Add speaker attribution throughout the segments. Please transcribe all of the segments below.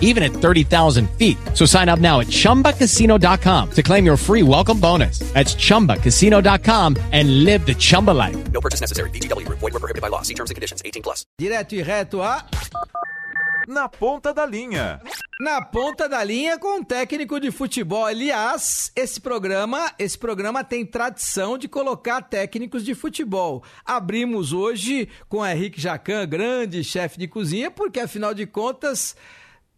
Speaker 1: even at 30,000 feet. So sign up now at ChumbaCasino.com to claim your free welcome bonus. That's ChumbaCasino.com and live the Chumba life.
Speaker 2: No purchase necessary. VGW. Void were prohibited by law. See terms and conditions. 18 plus.
Speaker 3: Direto e reto a.
Speaker 4: Na ponta da linha.
Speaker 3: Na ponta da linha com um técnico de futebol. Aliás, esse programa, esse programa tem tradição de colocar técnicos de futebol. Abrimos hoje com Henrique Jacan, grande chefe de cozinha, porque afinal de contas,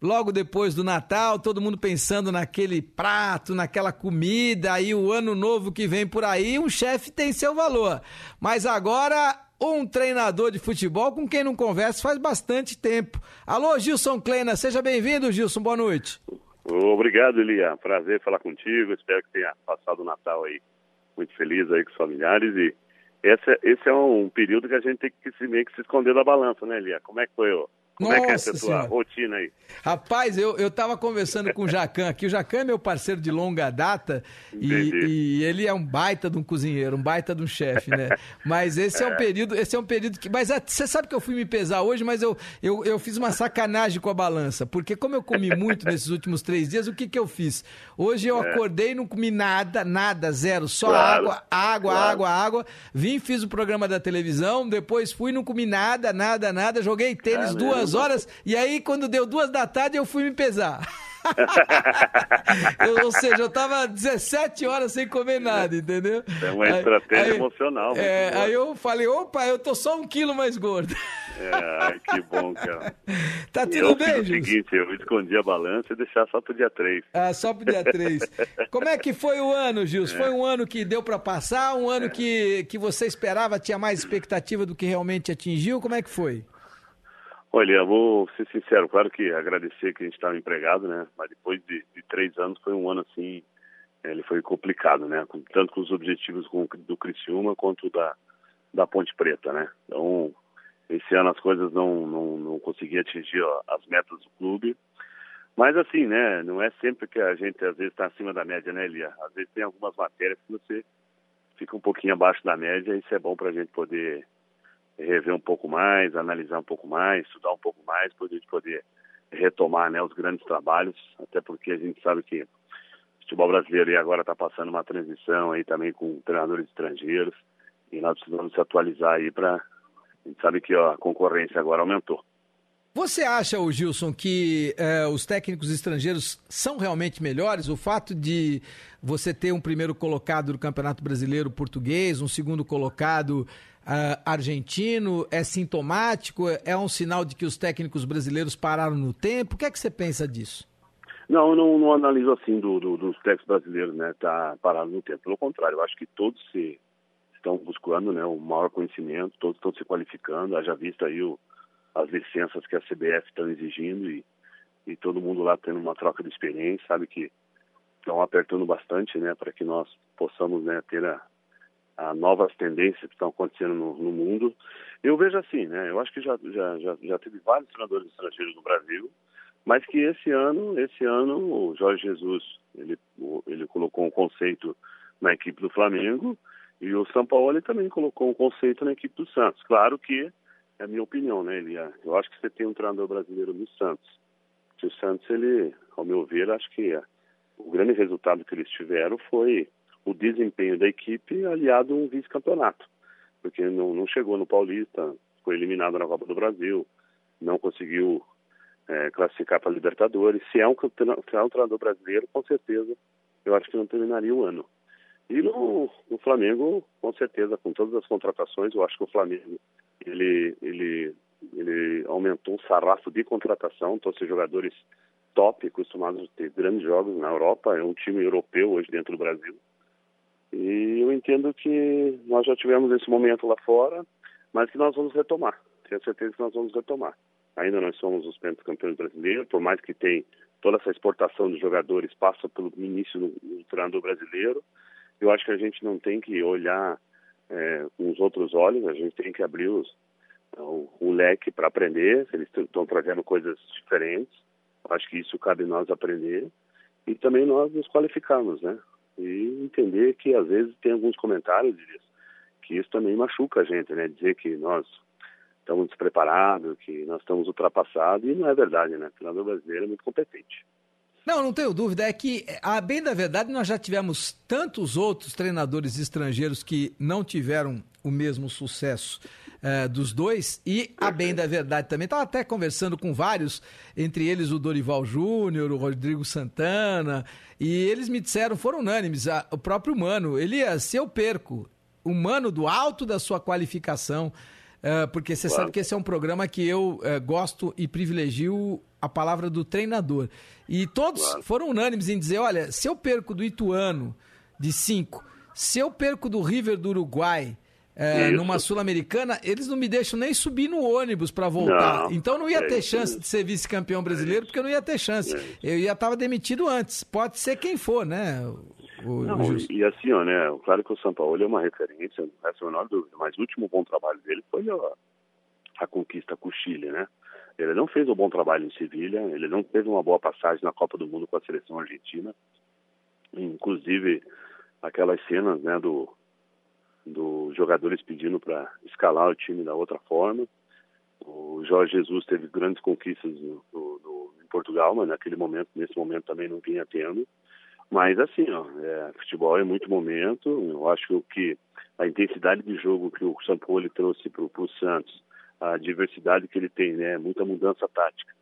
Speaker 3: logo depois do Natal, todo mundo pensando naquele prato, naquela comida, aí o ano novo que vem por aí, um chefe tem seu valor. Mas agora um treinador de futebol com quem não conversa faz bastante tempo. Alô, Gilson Kleina, seja bem-vindo, Gilson, boa noite.
Speaker 5: Obrigado, Elia. Prazer falar contigo. Espero que tenha passado o Natal aí muito feliz aí com os familiares e esse, esse é um período que a gente tem que se, meio que se esconder da balança, né, Elia? Como é que foi, ó? Como
Speaker 3: Nossa
Speaker 5: é que é essa tua
Speaker 3: Senhora.
Speaker 5: rotina aí?
Speaker 3: Rapaz, eu, eu tava conversando com o Jacan aqui. O Jacan é meu parceiro de longa data e, e ele é um baita de um cozinheiro, um baita de um chefe, né? Mas esse é. um período, esse é um período que. Mas é, você sabe que eu fui me pesar hoje, mas eu, eu, eu fiz uma sacanagem com a balança. Porque como eu comi muito nesses últimos três dias, o que, que eu fiz? Hoje eu acordei e não comi nada, nada, zero. Só
Speaker 5: É. Claro,
Speaker 3: água, água,
Speaker 5: claro.
Speaker 3: água, água. Vim, fiz o programa da televisão, depois fui, não comi nada, nada, nada. Joguei tênis
Speaker 5: Caramba.
Speaker 3: duas horas e aí quando deu duas da tarde eu fui me pesar. Eu- ou seja, eu tava 17 horas sem comer nada, entendeu?
Speaker 5: É uma estratégia
Speaker 3: aí-
Speaker 5: emocional.
Speaker 3: É, aí eu falei, opa, eu tô só um quilo mais gordo.
Speaker 5: É, que bom, cara.
Speaker 3: Tá
Speaker 5: eu
Speaker 3: tudo
Speaker 5: fiz
Speaker 3: bem,
Speaker 5: o
Speaker 3: Gilson?
Speaker 5: seguinte, eu escondi a balança e deixar só pro dia 3.
Speaker 3: Ah, só pro dia 3. Como é que foi o ano, Gilson? Foi um ano que deu pra passar? Um ano que, que você esperava, tinha mais expectativa do que realmente atingiu? Como é que foi?
Speaker 5: Olha, vou ser sincero, claro que agradecer que a gente estava empregado, né? Mas depois de, de três anos foi um ano assim, eh, ele foi complicado, né? Tanto com os objetivos com- do Criciúma quanto da, da Ponte Preta, né? Então, esse ano as coisas não, não, não consegui atingir ó, as metas do clube. Mas assim, né? Não é sempre que a gente às vezes está acima da média, né, Elia? Às vezes tem algumas matérias que você fica um pouquinho abaixo da média e isso é bom para a gente poder rever um pouco mais, analisar um pouco mais, estudar um pouco mais, para a gente poder retomar né, os grandes trabalhos, até porque a gente sabe que o futebol brasileiro aí agora está passando uma transição aí também com treinadores estrangeiros e nós precisamos se atualizar aí para a gente sabe que ó, a concorrência agora aumentou.
Speaker 3: Você acha, o Gilson, que eh, os técnicos estrangeiros são realmente melhores? O fato de você ter um primeiro colocado do Campeonato Brasileiro português, um segundo colocado ah, argentino, é sintomático? É um sinal de que os técnicos brasileiros pararam no tempo? O que é que você pensa disso?
Speaker 5: Não, eu não, não analiso assim do, do, dos técnicos brasileiros, né, tá parado no tempo. Pelo contrário, eu acho que todos se estão buscando, né, o maior conhecimento, todos estão se qualificando, haja vista aí o, as licenças que a CBF estão exigindo e, e todo mundo lá tendo uma troca de experiência, sabe que estão apertando bastante, né, para que nós possamos, né, ter a, a novas tendências que estão acontecendo no, no mundo. Eu vejo assim, né, eu acho que já, já, já, já teve vários treinadores estrangeiros no Brasil, mas que esse ano, esse ano o Jorge Jesus, ele, ele colocou um conceito na equipe do Flamengo e o São Paulo também colocou um conceito na equipe do Santos. Claro que é a minha opinião, né, Elia? Eu acho que você tem um treinador brasileiro no Santos. O Santos, ele, ao meu ver, acho que é, o grande resultado que eles tiveram foi o desempenho da equipe aliado a um vice-campeonato. Porque não, não chegou no Paulista, foi eliminado na Copa do Brasil, não conseguiu é, classificar para a Libertadores. Se é um, se é um treinador brasileiro, com certeza, eu acho que não terminaria o ano. E no, no Flamengo, com certeza, com todas as contratações, eu acho que o Flamengo ele, ele, ele aumentou o sarrafo de contratação, trouxe jogadores top, acostumados a ter grandes jogos na Europa, é um time europeu hoje dentro do Brasil. E eu entendo que nós já tivemos esse momento lá fora, mas que nós vamos retomar. Tenho certeza que nós vamos retomar. Ainda nós somos os campeões brasileiros, por mais que tem toda essa exportação de jogadores passa pelo início do, do treinador brasileiro. Eu acho que a gente não tem que olhar é, com os outros olhos, a gente tem que abrir os, o, o leque para aprender. Eles estão trazendo coisas diferentes. Acho que isso cabe nós aprender e também nós nos qualificarmos, né? E entender que às vezes tem alguns comentários que isso também machuca a gente, né? Dizer que nós estamos despreparados, que nós estamos ultrapassados, e não é verdade, né? O treinador brasileiro é muito competente.
Speaker 3: Não, não tenho dúvida. É que, a bem da verdade, nós já tivemos tantos outros treinadores estrangeiros que não tiveram o mesmo sucesso é, dos dois. E, a bem da verdade, também estava até conversando com vários, entre eles o Dorival Júnior, o Rodrigo Santana, e eles me disseram, foram unânimes, a, o próprio Mano, ele ia ser o perco, o Mano do alto da sua qualificação Uh, porque você claro. sabe que esse é um programa que eu uh, gosto e privilegio a palavra do treinador. E todos claro. foram unânimes em dizer: olha, se eu perco do Ituano de 5, se eu perco do River do Uruguai. Uh, numa Sul-Americana, eles não me deixam nem subir no ônibus para voltar. Não, então não ia é ter chance isso. de ser vice-campeão brasileiro, porque eu não ia ter chance. É eu ia estar demitido antes. Pode ser quem for, né?
Speaker 5: O, não, o e assim, ó, né, claro que o São Paulo é uma referência, não resta a menor dúvida, mas o último bom trabalho dele foi a, a conquista com o Chile, né? Ele não fez um bom trabalho em Sevilha, ele não teve uma boa passagem na Copa do Mundo com a seleção argentina. Inclusive, aquelas cenas, né, do, do jogadores pedindo para escalar o time da outra forma. O Jorge Jesus teve grandes conquistas no, no, no, em Portugal, mas naquele momento, nesse momento também não vinha tendo. Mas assim, ó, é, futebol é muito momento. Eu acho que a intensidade de jogo que o São Paulo trouxe para o Santos, a diversidade que ele tem, né, muita mudança tática.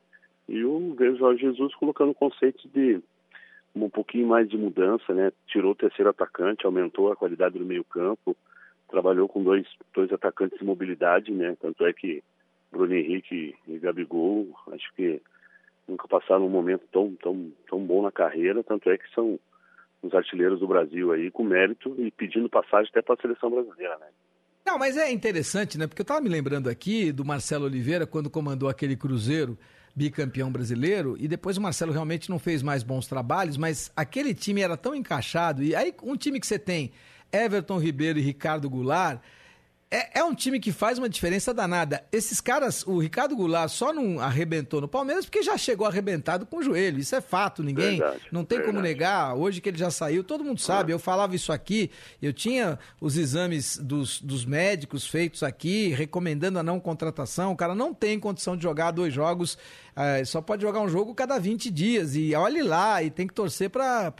Speaker 5: E o vejo Jorge Jesus colocando conceitos de um pouquinho mais de mudança, né? Tirou o terceiro atacante, aumentou a qualidade do meio campo, trabalhou com dois dois atacantes de mobilidade, né? Tanto é que Bruno Henrique e Gabigol, acho que nunca passaram um momento tão, tão, tão bom na carreira, tanto é que são os artilheiros do Brasil aí com mérito e pedindo passagem até para a seleção brasileira, né?
Speaker 3: Não, mas é interessante, né? Porque eu estava me lembrando aqui do Marcelo Oliveira quando comandou aquele Cruzeiro bicampeão brasileiro e depois o Marcelo realmente não fez mais bons trabalhos, mas aquele time era tão encaixado e aí um time que você tem Everton Ribeiro e Ricardo Goulart é, é, um time que faz uma diferença danada. Esses caras, o Ricardo Goulart só não arrebentou no Palmeiras porque já chegou arrebentado com o joelho. Isso é fato, ninguém verdade, não tem verdade. como negar. Hoje que ele já saiu, todo mundo sabe. É. Eu falava isso aqui, eu tinha os exames dos, dos médicos feitos aqui, recomendando a não contratação. O cara não tem condição de jogar dois jogos é, só pode jogar um jogo cada 20 dias. E olhe lá, e tem que torcer para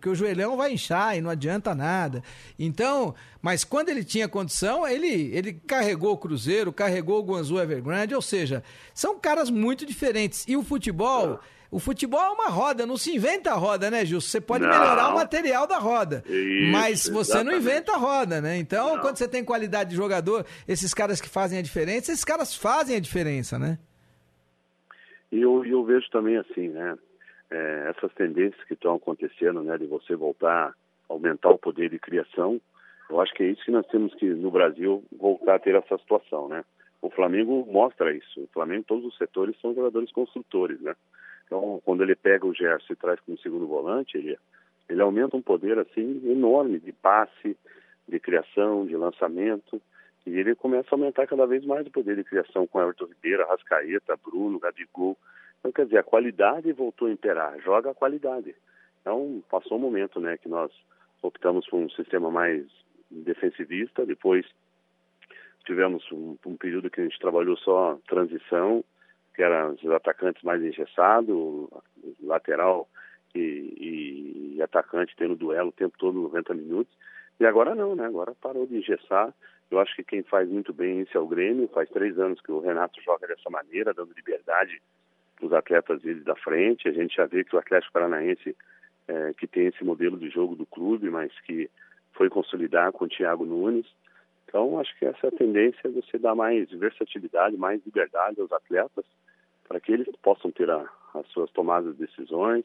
Speaker 3: que o joelhão vai inchar e não adianta nada. Então, mas quando ele tinha condição, ele, ele carregou o Cruzeiro, carregou o Guangzhou Evergrande, ou seja, são caras muito diferentes. E o futebol. O futebol é uma roda, não se inventa a roda, né, Gil? Você pode não. melhorar o material da roda, Isso, mas você exatamente. não inventa a roda, né? Então, não. quando você tem qualidade de jogador, esses caras que fazem a diferença, esses caras fazem a diferença, né?
Speaker 5: E eu, eu vejo também assim, né? É, essas tendências que estão acontecendo, né? De você voltar, aumentar o poder de criação. Eu acho que é isso que nós temos que, no Brasil, voltar a ter essa situação, né? O Flamengo mostra isso. O Flamengo, todos os setores são jogadores construtores, né? Então, quando ele pega o Gerson e traz como segundo volante, ele, ele aumenta um poder, assim, enorme de passe, de criação, de lançamento. E ele começa a aumentar cada vez mais o poder de criação com Everton Ribeiro, Rascaeta, Bruno, Gabigol. Então, quer dizer, a qualidade voltou a imperar, joga a qualidade. Então, passou um momento né, que nós optamos por um sistema mais defensivista, depois tivemos um, um período que a gente trabalhou só transição, que eram os atacantes mais engessados, lateral e, e, atacante tendo duelo o tempo todo, 90 minutos. E agora não, né? Agora parou de engessar eu acho que quem faz muito bem isso é o Grêmio. Faz três anos que o Renato joga dessa maneira, dando liberdade para os atletas dele da frente. A gente já vê que o Atlético Paranaense, é, que tem esse modelo de jogo do clube, mas que foi consolidar com o Thiago Nunes. Então, acho que essa é a tendência você dar mais versatilidade, mais liberdade aos atletas, para que eles possam ter a, as suas tomadas de decisões,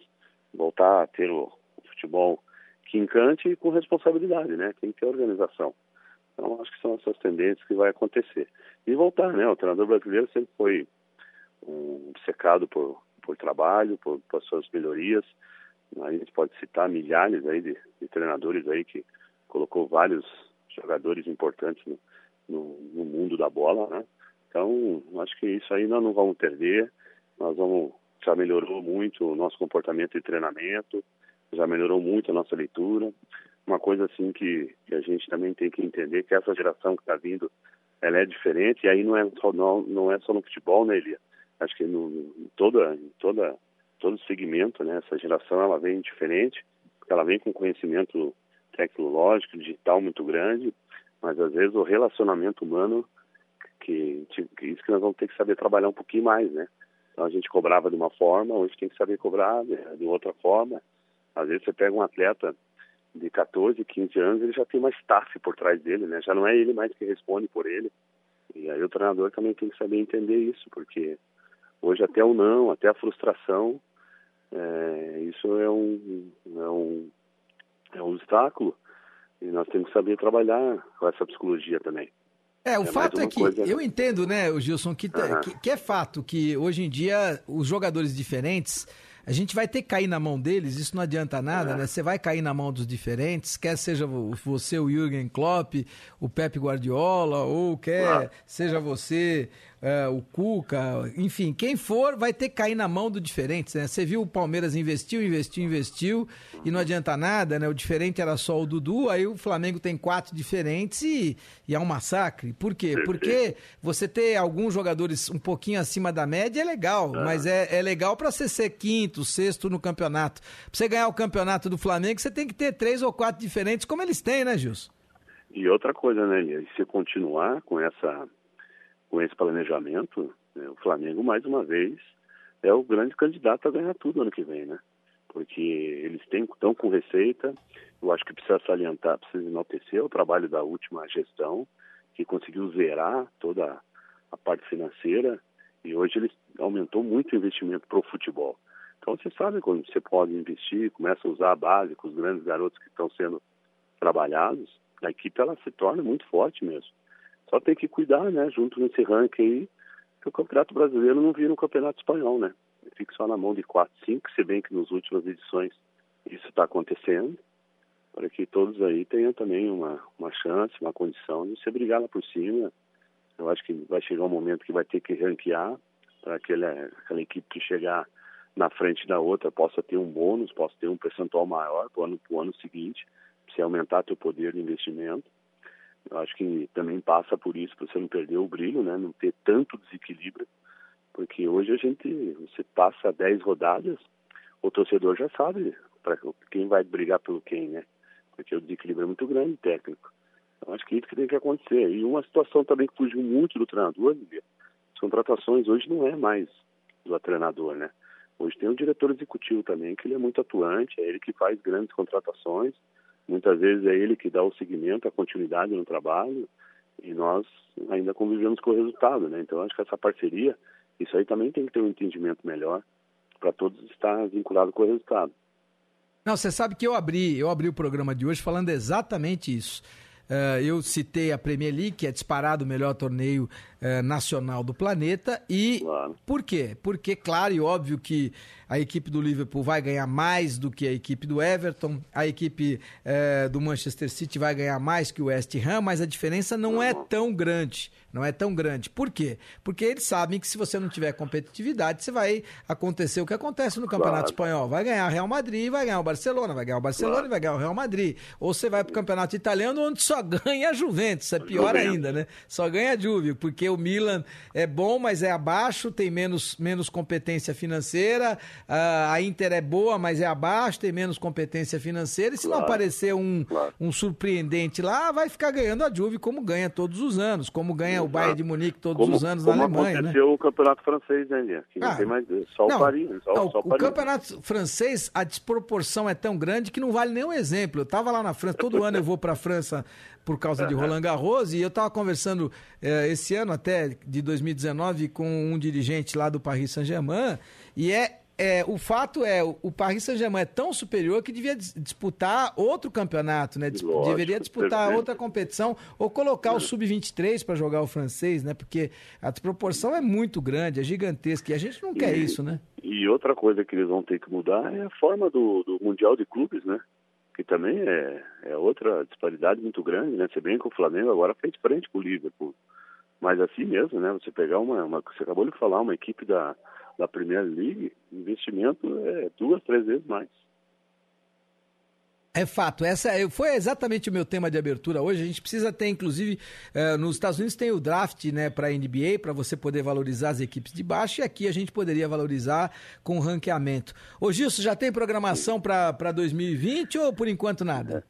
Speaker 5: voltar a ter o, o futebol que encante e com responsabilidade, né? Tem que ter organização. Então, acho que são essas tendências que vai acontecer. E voltar, né? O treinador brasileiro sempre foi um secado por, por trabalho, por, por suas melhorias. A gente pode citar milhares aí de, de treinadores aí que colocou vários jogadores importantes no, no, no, mundo da bola, né? Então, acho que isso aí nós não vamos perder. Nós vamos já melhorou muito o nosso comportamento de treinamento, já melhorou muito a nossa leitura. Uma coisa assim que, que a gente também tem que entender que essa geração que está vindo, ela é diferente e aí não é só não, não é só no futebol, né, Elia? Acho que no, em toda em toda todo segmento, né? Essa geração ela vem diferente, ela vem com conhecimento tecnológico, digital muito grande, mas às vezes o relacionamento humano que, que isso que nós vamos ter que saber trabalhar um pouquinho mais, né? Então a gente cobrava de uma forma, hoje tem que saber cobrar de outra forma. Às vezes você pega um atleta de 14, 15 anos, ele já tem uma staff por trás dele, né? Já não é ele mais que responde por ele. E aí o treinador também tem que saber entender isso, porque hoje até o não, até a frustração, é, isso é um, é um é um obstáculo e nós temos que saber trabalhar com essa psicologia também.
Speaker 3: É, o é fato é que coisa... eu entendo, né, o Gilson, que, uhum. que, que, é fato que hoje em dia os jogadores diferentes, a gente vai ter que cair na mão deles, isso não adianta nada, uhum. né? Você vai cair na mão dos diferentes, quer seja você o Jürgen Klopp, o Pep Guardiola, ou quer uhum. seja você é, o Cuca, enfim, quem for vai ter que cair na mão do diferente, né? Você viu o Palmeiras investiu, investiu, investiu e não adianta nada, né? O diferente era só o Dudu, aí o Flamengo tem quatro diferentes e, e é um massacre. Por quê? Porque você ter alguns jogadores um pouquinho acima da média é legal, ah. mas é, é legal para você ser quinto, sexto no campeonato. Pra você ganhar o campeonato do Flamengo, você tem que ter três ou quatro diferentes, como eles têm, né, Gilson?
Speaker 5: E outra coisa, né, Lia? Se continuar com essa com esse planejamento, né, o Flamengo, mais uma vez, é o grande candidato a ganhar tudo ano que vem, né? Porque eles têm, estão com receita, eu acho que precisa salientar, precisa enaltecer o trabalho da última gestão, que conseguiu zerar toda a parte financeira e hoje eles aumentou muito o investimento para o futebol. Então você sabe quando você pode investir, começa a usar a base com os grandes garotos que estão sendo trabalhados, a equipe ela se torna muito forte mesmo. Só tem que cuidar, né, junto nesse ranking aí, que o Campeonato Brasileiro não vira um Campeonato Espanhol, né? Fica só na mão de 4, 5, se bem que nas últimas edições isso está acontecendo, para que todos aí tenham também uma, uma chance, uma condição de se brigar lá por cima. Eu acho que vai chegar um momento que vai ter que ranquear para aquela, aquela equipe que chegar na frente da outra possa ter um bônus, possa ter um percentual maior para o ano, ano seguinte, se aumentar teu poder de investimento. Eu acho que também passa por isso, para você não perder o brilho, né? Não ter tanto desequilíbrio, porque hoje a gente, você passa 10 rodadas, o torcedor já sabe para quem vai brigar pelo quem, né? Porque o desequilíbrio é muito grande técnico. Então acho que isso que tem que acontecer. E uma situação também que fugiu muito do treinador, as contratações hoje não é mais do treinador, né? Hoje tem o diretor executivo também, que ele é muito atuante, é ele que faz grandes contratações, Muitas vezes é ele que dá o seguimento, a continuidade no trabalho e nós ainda convivemos com o resultado, né? Então acho que essa parceria, isso aí também tem que ter um entendimento melhor para todos estar vinculados com o resultado.
Speaker 3: Não, você sabe que eu abri, eu abri o programa de hoje falando exatamente isso. Uh, eu citei a Premier League, que é disparado o melhor torneio uh, nacional do planeta. E claro. por quê? Porque, claro e óbvio que a equipe do Liverpool vai ganhar mais do que a equipe do Everton, a equipe uh, do Manchester City vai ganhar mais que o West Ham, mas a diferença não é tão grande não é tão grande. Por quê? Porque eles sabem que se você não tiver competitividade, você vai acontecer o que acontece no Campeonato claro. Espanhol. Vai ganhar o Real Madrid, vai ganhar o Barcelona, vai ganhar o Barcelona claro. e vai ganhar o Real Madrid. Ou você vai para o Campeonato Italiano, onde só ganha a Juventus. É pior Juventus. ainda, né? Só ganha a Juve, porque o Milan é bom, mas é abaixo, tem menos, menos competência financeira. A Inter é boa, mas é abaixo, tem menos competência financeira. E se claro, não aparecer um, claro. um surpreendente lá, vai ficar ganhando a Juve como ganha todos os anos, como ganha Exato. o Bayern de Munique todos
Speaker 5: como,
Speaker 3: os anos na Alemanha.
Speaker 5: Como aconteceu
Speaker 3: né?
Speaker 5: o campeonato francês, né, Que não ah, tem mais. Só não, o Paris. Só,
Speaker 3: não,
Speaker 5: só
Speaker 3: o, o campeonato francês, a desproporção é tão grande que não vale nenhum exemplo. Eu estava lá na França, todo ano eu vou para a França por causa de Roland Garros e eu estava conversando eh, esse ano até de 2019 com um dirigente lá do Paris Saint-Germain e é é, o fato é, o Paris Saint-Germain é tão superior que devia disputar outro campeonato, né? Lógico, deveria disputar perfeito. outra competição ou colocar é. o sub-23 para jogar o francês, né? Porque a proporção é muito grande, é gigantesca e a gente não e, quer isso, né?
Speaker 5: E outra coisa que eles vão ter que mudar é a forma do, do Mundial de Clubes, né? Que também é, é outra disparidade muito grande, né? Se bem que o Flamengo agora fez frente com o Liverpool. Mas assim mesmo, né? Você pegar uma, uma você acabou de falar, uma equipe da da Premier League, investimento é duas, três vezes mais.
Speaker 3: É fato, essa é, foi exatamente o meu tema de abertura hoje. A gente precisa ter, inclusive, eh, nos Estados Unidos tem o draft né, para a NBA, para você poder valorizar as equipes de baixo, e aqui a gente poderia valorizar com o ranqueamento. Ô Gilson, já tem programação para 2020 ou por enquanto nada?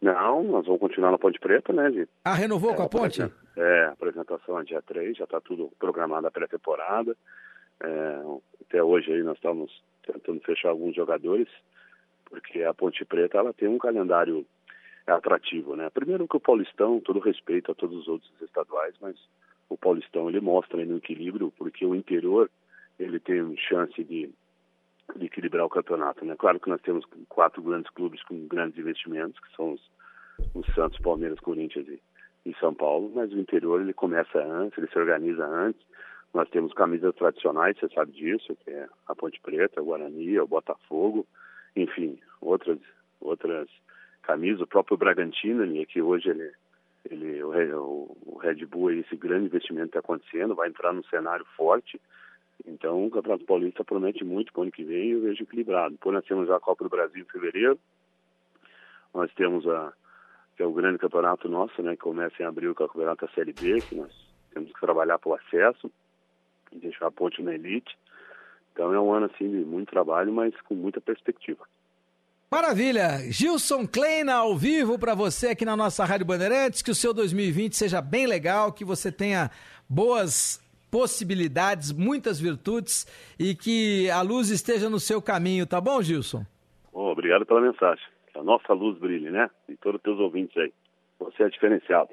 Speaker 5: Não, nós vamos continuar na Ponte Preta, né, Gito?
Speaker 3: Ah, renovou é, com a Ponte?
Speaker 5: É, apresentação é dia 3, já está tudo programado a pré-temporada. É, até hoje aí nós estamos tentando fechar alguns jogadores, porque a Ponte Preta ela tem um calendário atrativo, né? Primeiro que o Paulistão, todo respeito a todos os outros estaduais, mas o Paulistão ele mostra aí no equilíbrio, porque o interior ele tem chance de, de equilibrar o campeonato, né? Claro que nós temos quatro grandes clubes com grandes investimentos, que são os, os Santos, Palmeiras, Corinthians e, e São Paulo, mas o interior ele começa antes, ele se organiza antes, nós temos camisas tradicionais, você sabe disso, que é a Ponte Preta, o Guarani, o Botafogo, enfim, outras outras camisas, o próprio Bragantino, né, que hoje ele, ele o, Red Bull, esse grande investimento está acontecendo, vai entrar num cenário forte, então o Campeonato Paulista promete muito para o ano que vem eu vejo equilibrado. Depois nós temos a Copa do Brasil em fevereiro, nós temos a que é o grande campeonato nosso, né, que começa em abril com é o campeonato da Série B, que nós temos que trabalhar para o acesso e deixar a ponte na elite. Então é um ano assim de muito trabalho, mas com muita perspectiva.
Speaker 3: Maravilha! Gilson Kleina ao vivo para você aqui na nossa Rádio Bandeirantes. Que o seu 2020 seja bem legal, que você tenha boas possibilidades, muitas virtudes e que a luz esteja no seu caminho, tá bom, Gilson?
Speaker 5: Oh, obrigado pela mensagem. Que a nossa luz brilhe, né? E todos os teus ouvintes aí. Você é diferenciado.